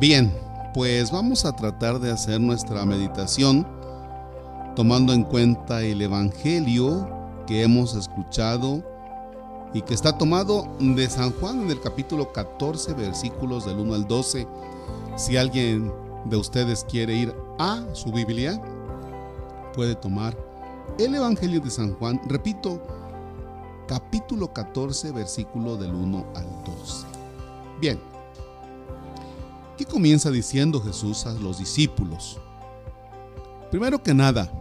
Bien, pues vamos a tratar de hacer nuestra meditación tomando en cuenta el Evangelio que hemos escuchado y que está tomado de San Juan en el capítulo 14, versículos del 1 al 12. Si alguien de ustedes quiere ir a su Biblia, puede tomar el Evangelio de San Juan, repito, capítulo 14, versículo del 1 al 12. Bien, ¿qué comienza diciendo Jesús a los discípulos? Primero que nada,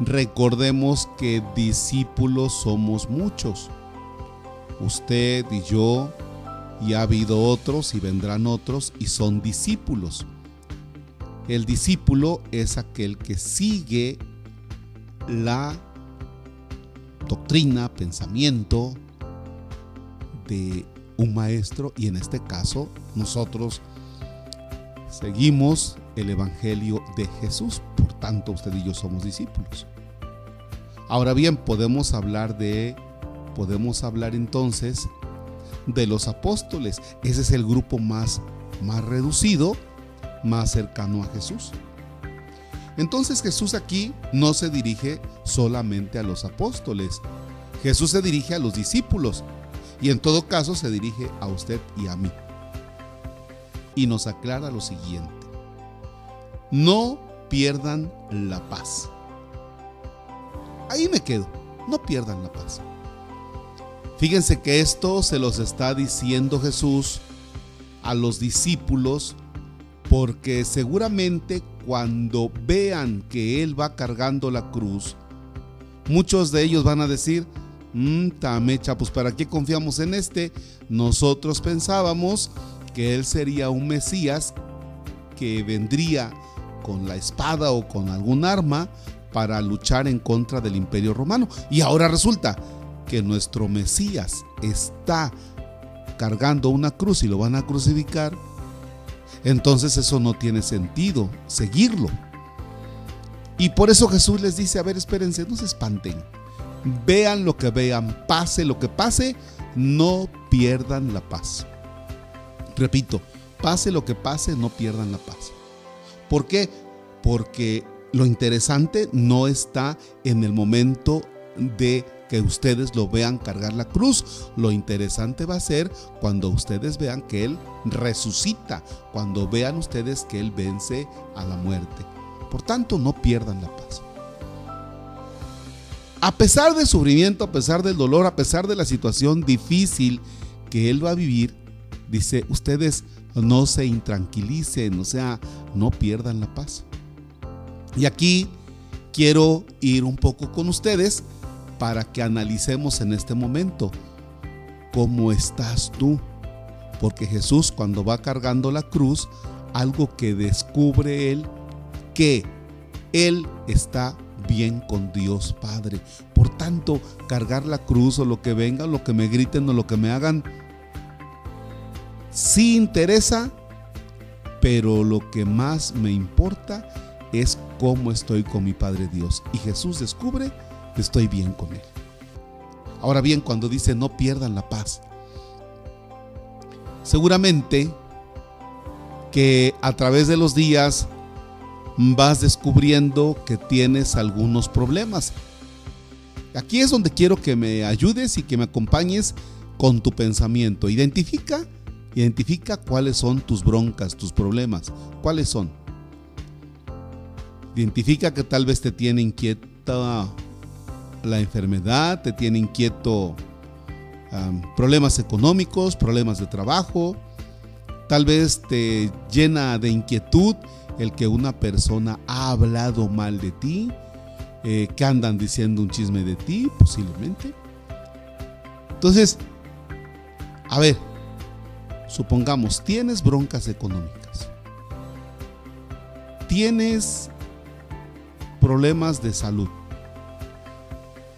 recordemos que discípulos somos muchos. Usted y yo, y ha habido otros y vendrán otros, y son discípulos. El discípulo es aquel que sigue la doctrina, pensamiento de un maestro y en este caso nosotros seguimos el Evangelio de Jesús. Por tanto, usted y yo somos discípulos. Ahora bien, podemos hablar de, podemos hablar entonces de los apóstoles. Ese es el grupo más, más reducido, más cercano a Jesús. Entonces Jesús aquí no se dirige solamente a los apóstoles, Jesús se dirige a los discípulos y en todo caso se dirige a usted y a mí. Y nos aclara lo siguiente, no pierdan la paz. Ahí me quedo, no pierdan la paz. Fíjense que esto se los está diciendo Jesús a los discípulos porque seguramente cuando vean que Él va cargando la cruz, muchos de ellos van a decir, mmm, tamecha, pues ¿para qué confiamos en este? Nosotros pensábamos que Él sería un Mesías que vendría con la espada o con algún arma para luchar en contra del imperio romano. Y ahora resulta que nuestro Mesías está cargando una cruz y lo van a crucificar entonces eso no tiene sentido, seguirlo. Y por eso Jesús les dice, a ver, espérense, no se espanten. Vean lo que vean, pase lo que pase, no pierdan la paz. Repito, pase lo que pase, no pierdan la paz. ¿Por qué? Porque lo interesante no está en el momento de que ustedes lo vean cargar la cruz. Lo interesante va a ser cuando ustedes vean que Él resucita, cuando vean ustedes que Él vence a la muerte. Por tanto, no pierdan la paz. A pesar del sufrimiento, a pesar del dolor, a pesar de la situación difícil que Él va a vivir, dice, ustedes no se intranquilicen, o sea, no pierdan la paz. Y aquí quiero ir un poco con ustedes para que analicemos en este momento cómo estás tú. Porque Jesús cuando va cargando la cruz, algo que descubre él, que él está bien con Dios Padre. Por tanto, cargar la cruz o lo que venga, lo que me griten o lo que me hagan, sí interesa, pero lo que más me importa es cómo estoy con mi Padre Dios. Y Jesús descubre estoy bien con Él. Ahora bien, cuando dice no pierdan la paz, seguramente que a través de los días vas descubriendo que tienes algunos problemas. Aquí es donde quiero que me ayudes y que me acompañes con tu pensamiento. Identifica, identifica cuáles son tus broncas, tus problemas, cuáles son. Identifica que tal vez te tiene inquieta la enfermedad, te tiene inquieto problemas económicos, problemas de trabajo, tal vez te llena de inquietud el que una persona ha hablado mal de ti, eh, que andan diciendo un chisme de ti, posiblemente. Entonces, a ver, supongamos, tienes broncas económicas, tienes problemas de salud,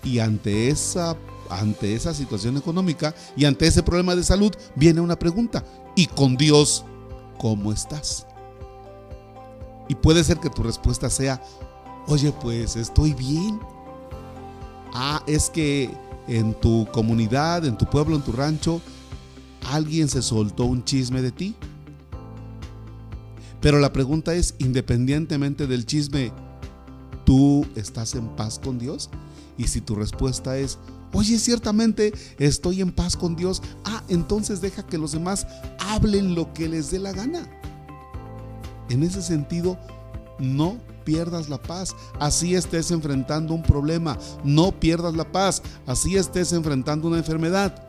y ante esa, ante esa situación económica y ante ese problema de salud viene una pregunta. ¿Y con Dios cómo estás? Y puede ser que tu respuesta sea, oye, pues estoy bien. Ah, es que en tu comunidad, en tu pueblo, en tu rancho, alguien se soltó un chisme de ti. Pero la pregunta es, independientemente del chisme, ¿tú estás en paz con Dios? Y si tu respuesta es, oye, ciertamente estoy en paz con Dios, ah, entonces deja que los demás hablen lo que les dé la gana. En ese sentido, no pierdas la paz. Así estés enfrentando un problema, no pierdas la paz. Así estés enfrentando una enfermedad,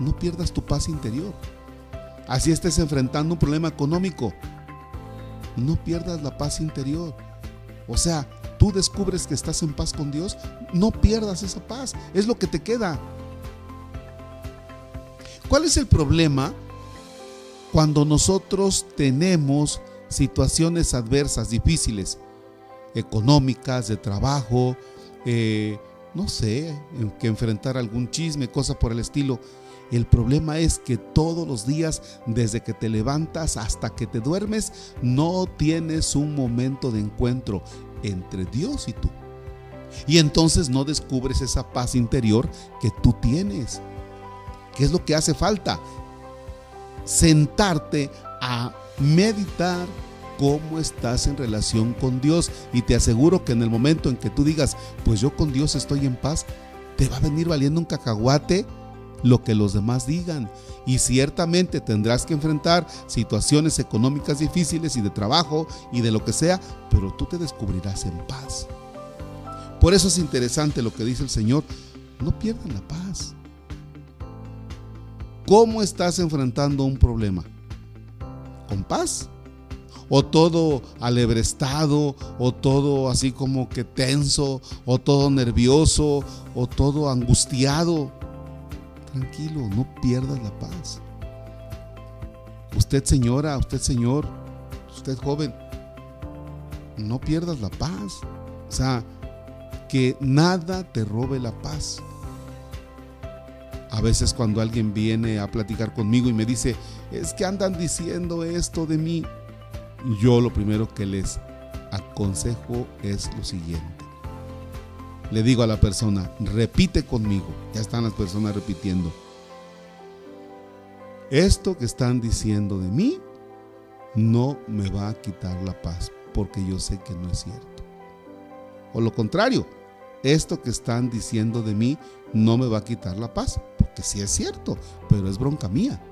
no pierdas tu paz interior. Así estés enfrentando un problema económico, no pierdas la paz interior. O sea, tú descubres que estás en paz con Dios, no pierdas esa paz. Es lo que te queda. ¿Cuál es el problema cuando nosotros tenemos situaciones adversas, difíciles, económicas, de trabajo, eh, no sé, que enfrentar algún chisme, cosa por el estilo. El problema es que todos los días, desde que te levantas hasta que te duermes, no tienes un momento de encuentro entre Dios y tú. Y entonces no descubres esa paz interior que tú tienes. ¿Qué es lo que hace falta? Sentarte a meditar cómo estás en relación con Dios. Y te aseguro que en el momento en que tú digas, pues yo con Dios estoy en paz, te va a venir valiendo un cacahuate lo que los demás digan. Y ciertamente tendrás que enfrentar situaciones económicas difíciles y de trabajo y de lo que sea, pero tú te descubrirás en paz. Por eso es interesante lo que dice el Señor, no pierdan la paz. ¿Cómo estás enfrentando un problema? ¿Con paz? ¿O todo alebrestado? ¿O todo así como que tenso? ¿O todo nervioso? ¿O todo angustiado? Tranquilo, no pierdas la paz. Usted señora, usted señor, usted joven, no pierdas la paz. O sea, que nada te robe la paz. A veces cuando alguien viene a platicar conmigo y me dice, es que andan diciendo esto de mí, yo lo primero que les aconsejo es lo siguiente le digo a la persona, repite conmigo. Ya están las personas repitiendo. Esto que están diciendo de mí no me va a quitar la paz porque yo sé que no es cierto. O lo contrario, esto que están diciendo de mí no me va a quitar la paz porque sí es cierto, pero es bronca mía.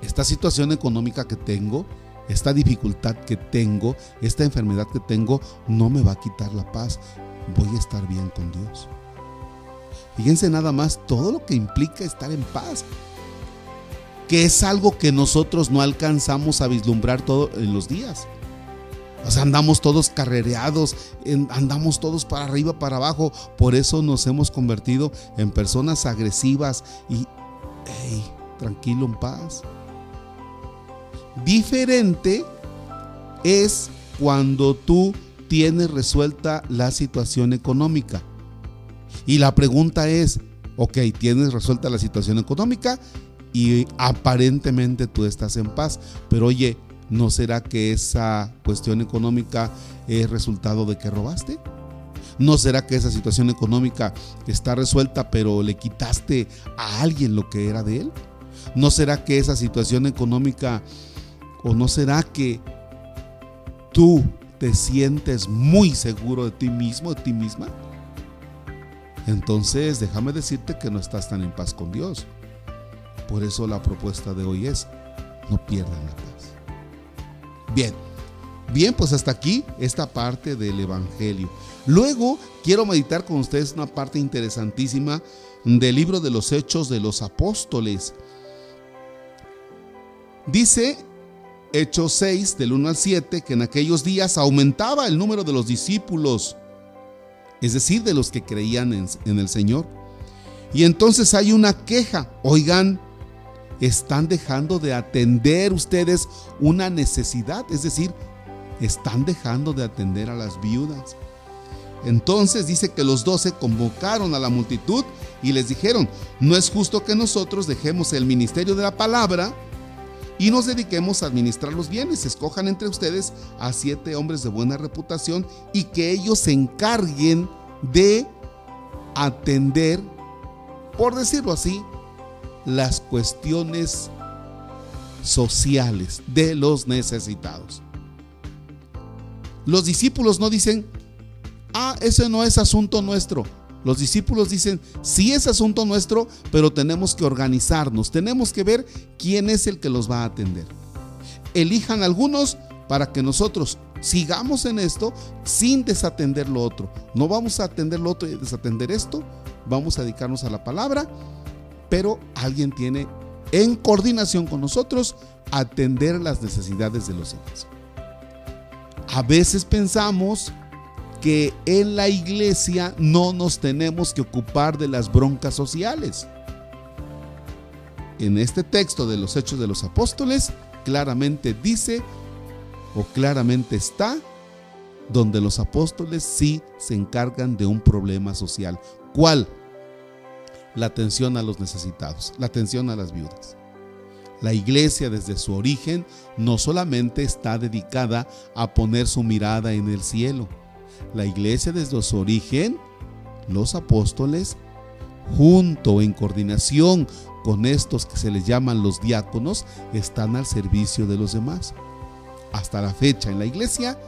Esta situación económica que tengo, esta dificultad que tengo, esta enfermedad que tengo, no me va a quitar la paz voy a estar bien con Dios. Fíjense nada más todo lo que implica estar en paz, que es algo que nosotros no alcanzamos a vislumbrar todos los días. O sea, andamos todos carrereados, andamos todos para arriba, para abajo. Por eso nos hemos convertido en personas agresivas y, tranquilo, en paz. Diferente es cuando tú tienes resuelta la situación económica. Y la pregunta es, ok, tienes resuelta la situación económica y aparentemente tú estás en paz, pero oye, ¿no será que esa cuestión económica es resultado de que robaste? ¿No será que esa situación económica está resuelta pero le quitaste a alguien lo que era de él? ¿No será que esa situación económica o no será que tú te sientes muy seguro de ti mismo, de ti misma, entonces déjame decirte que no estás tan en paz con Dios. Por eso la propuesta de hoy es, no pierdan la paz. Bien, bien, pues hasta aquí esta parte del Evangelio. Luego quiero meditar con ustedes una parte interesantísima del libro de los Hechos de los Apóstoles. Dice Hechos 6, del 1 al 7, que en aquellos días aumentaba el número de los discípulos, es decir, de los que creían en, el Señor. Y entonces hay una queja, oigan, están dejando de atender ustedes una necesidad, es decir, están dejando de atender a las viudas. Entonces dice que los doce convocaron a la multitud y les dijeron, no es justo que nosotros dejemos el ministerio de la palabra y nos dediquemos a administrar los bienes. Escojan entre ustedes a siete hombres de buena reputación y que ellos se encarguen de atender, por decirlo así, las cuestiones sociales de los necesitados. Los discípulos no dicen, ah, ese no es asunto nuestro. Los discípulos dicen, sí es asunto nuestro, pero tenemos que organizarnos, tenemos que ver quién es el que los va a atender. Elijan algunos para que nosotros sigamos en esto sin desatender lo otro. No vamos a atender lo otro y desatender esto, vamos a dedicarnos a la palabra, pero alguien tiene en coordinación con nosotros atender las necesidades de los demás. A veces pensamos que en la iglesia no nos tenemos que ocupar de las broncas sociales. En este texto de los Hechos de los Apóstoles claramente dice o claramente está donde los apóstoles sí se encargan de un problema social. ¿Cuál? La atención a los necesitados, la atención a las viudas. La iglesia desde su origen no solamente está dedicada a poner su mirada en el cielo. La iglesia desde su origen, los apóstoles, junto en coordinación con estos que se les llaman los diáconos, están al servicio de los demás. Hasta la fecha en la iglesia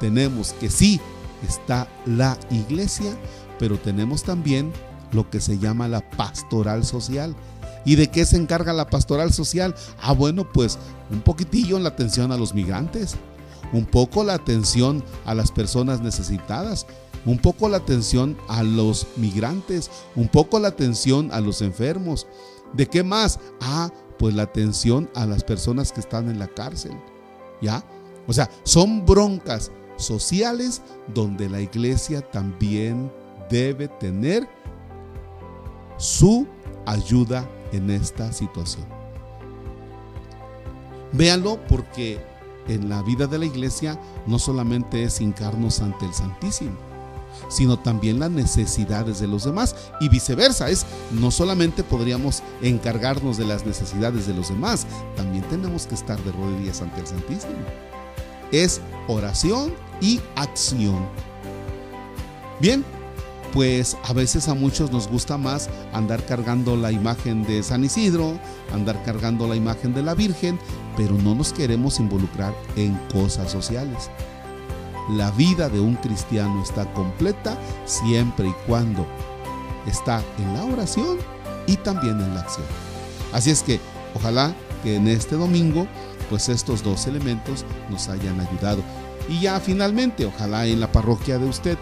tenemos que sí está la iglesia, pero tenemos también lo que se llama la pastoral social, ¿Y de qué se encarga la pastoral social? Ah, bueno, pues un poquitillo en la atención a los migrantes, un poco la atención a las personas necesitadas, un poco la atención a los migrantes, un poco la atención a los enfermos. ¿De qué más? Ah, pues la atención a las personas que están en la cárcel. ¿Ya? O sea, son broncas sociales donde la iglesia también debe tener su ayuda en esta situación. Véanlo porque en la vida de la iglesia no solamente es hincarnos ante el Santísimo, sino también las necesidades de los demás y viceversa. Es no solamente podríamos encargarnos de las necesidades de los demás, también tenemos que estar de rodillas ante el Santísimo. Es oración y acción. Bien, pues a veces a muchos nos gusta más andar cargando la imagen de San Isidro, andar cargando la imagen de la Virgen, pero no nos queremos involucrar en cosas sociales. La vida de un cristiano está completa siempre y cuando está en la oración y también en la acción. Así es que ojalá que en este domingo pues estos dos elementos nos hayan ayudado. Y ya finalmente, ojalá en la parroquia de usted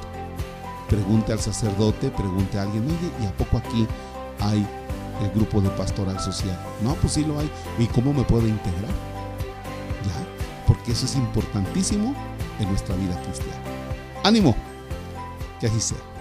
pregunte al sacerdote, pregunte a alguien, oye, ¿y a poco aquí hay el grupo de pastoral social? No, pues sí lo hay. ¿Y cómo me puedo integrar? ¿Ya? Porque eso es importantísimo en nuestra vida cristiana. Ánimo, que así sea.